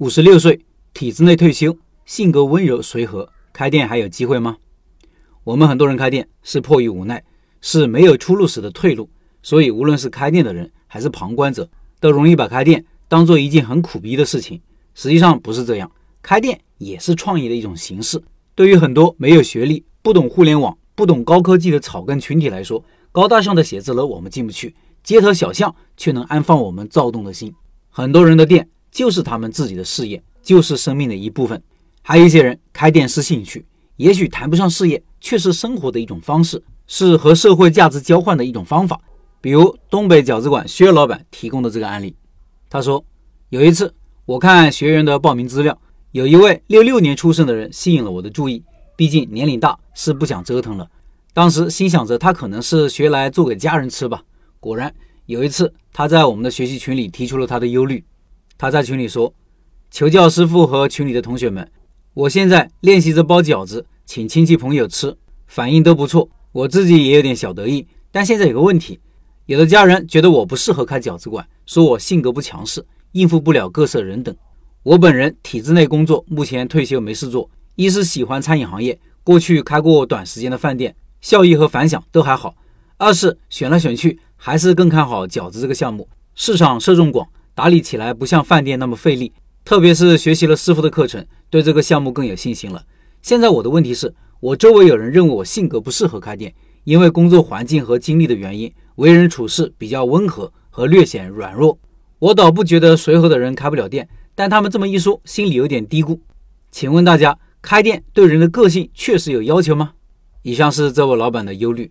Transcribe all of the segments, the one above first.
五十六岁，体制内退休，性格温柔随和，开店还有机会吗？我们很多人开店是迫于无奈，是没有出路时的退路，所以无论是开店的人还是旁观者，都容易把开店当做一件很苦逼的事情。实际上不是这样，开店也是创业的一种形式。对于很多没有学历、不懂互联网、不懂高科技的草根群体来说，高大上的写字楼我们进不去，街头小巷却能安放我们躁动的心。很多人的店。就是他们自己的事业，就是生命的一部分。还有一些人开店是兴趣，也许谈不上事业，却是生活的一种方式，是和社会价值交换的一种方法。比如东北饺子馆薛老板提供的这个案例，他说有一次我看学员的报名资料，有一位六六年出生的人吸引了我的注意，毕竟年龄大，是不想折腾了。当时心想着他可能是学来做给家人吃吧。果然有一次他在我们的学习群里提出了他的忧虑。他在群里说：“求教师傅和群里的同学们，我现在练习着包饺子，请亲戚朋友吃，反应都不错，我自己也有点小得意。但现在有个问题，有的家人觉得我不适合开饺子馆，说我性格不强势，应付不了各色人等。我本人体制内工作，目前退休没事做，一是喜欢餐饮行业，过去开过短时间的饭店，效益和反响都还好；二是选来选去，还是更看好饺子这个项目，市场受众广。”打理起来不像饭店那么费力，特别是学习了师傅的课程，对这个项目更有信心了。现在我的问题是，我周围有人认为我性格不适合开店，因为工作环境和经历的原因，为人处事比较温和和略显软弱。我倒不觉得随和的人开不了店，但他们这么一说，心里有点嘀咕。请问大家，开店对人的个性确实有要求吗？以上是这位老板的忧虑。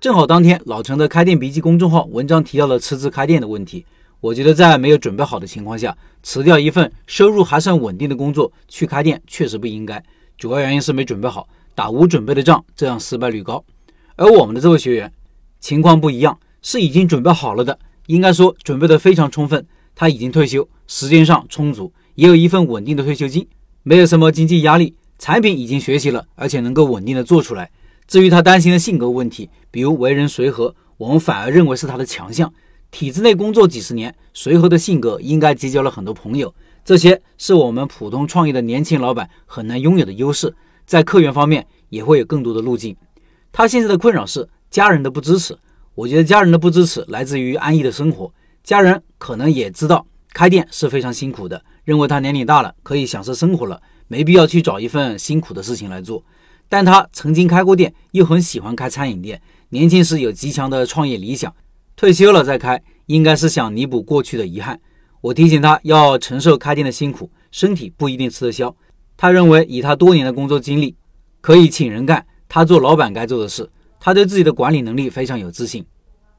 正好当天老陈的开店笔记公众号文章提到了辞职开店的问题。我觉得在没有准备好的情况下辞掉一份收入还算稳定的工作去开店确实不应该，主要原因是没准备好，打无准备的仗，这样失败率高。而我们的这位学员情况不一样，是已经准备好了的，应该说准备的非常充分。他已经退休，时间上充足，也有一份稳定的退休金，没有什么经济压力，产品已经学习了，而且能够稳定的做出来。至于他担心的性格问题，比如为人随和，我们反而认为是他的强项。体制内工作几十年，随和的性格应该结交了很多朋友，这些是我们普通创业的年轻老板很难拥有的优势。在客源方面也会有更多的路径。他现在的困扰是家人的不支持。我觉得家人的不支持来自于安逸的生活，家人可能也知道开店是非常辛苦的，认为他年龄大了可以享受生活了，没必要去找一份辛苦的事情来做。但他曾经开过店，又很喜欢开餐饮店，年轻时有极强的创业理想。退休了再开，应该是想弥补过去的遗憾。我提醒他要承受开店的辛苦，身体不一定吃得消。他认为以他多年的工作经历，可以请人干他做老板该做的事。他对自己的管理能力非常有自信。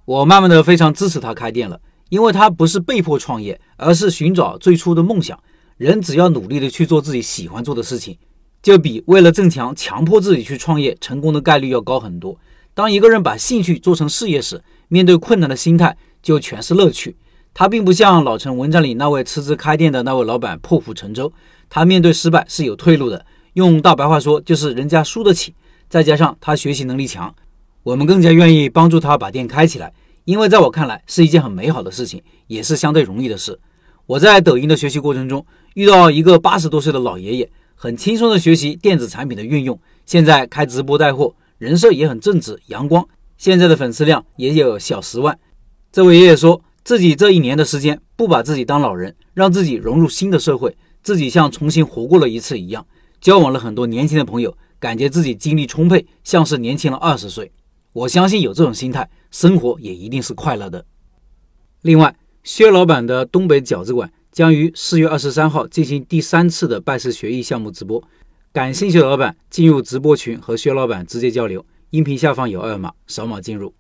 我慢慢的非常支持他开店了，因为他不是被迫创业，而是寻找最初的梦想。人只要努力的去做自己喜欢做的事情，就比为了挣钱强迫自己去创业成功的概率要高很多。当一个人把兴趣做成事业时，面对困难的心态就全是乐趣。他并不像老陈文章里那位辞职开店的那位老板破釜沉舟，他面对失败是有退路的。用大白话说，就是人家输得起。再加上他学习能力强，我们更加愿意帮助他把店开起来，因为在我看来是一件很美好的事情，也是相对容易的事。我在抖音的学习过程中遇到一个八十多岁的老爷爷，很轻松的学习电子产品的运用，现在开直播带货。人设也很正直阳光，现在的粉丝量也有小十万。这位爷爷说自己这一年的时间不把自己当老人，让自己融入新的社会，自己像重新活过了一次一样，交往了很多年轻的朋友，感觉自己精力充沛，像是年轻了二十岁。我相信有这种心态，生活也一定是快乐的。另外，薛老板的东北饺子馆将于四月二十三号进行第三次的拜师学艺项目直播。感兴趣的老板进入直播群和薛老板直接交流，音频下方有二维码，扫码进入。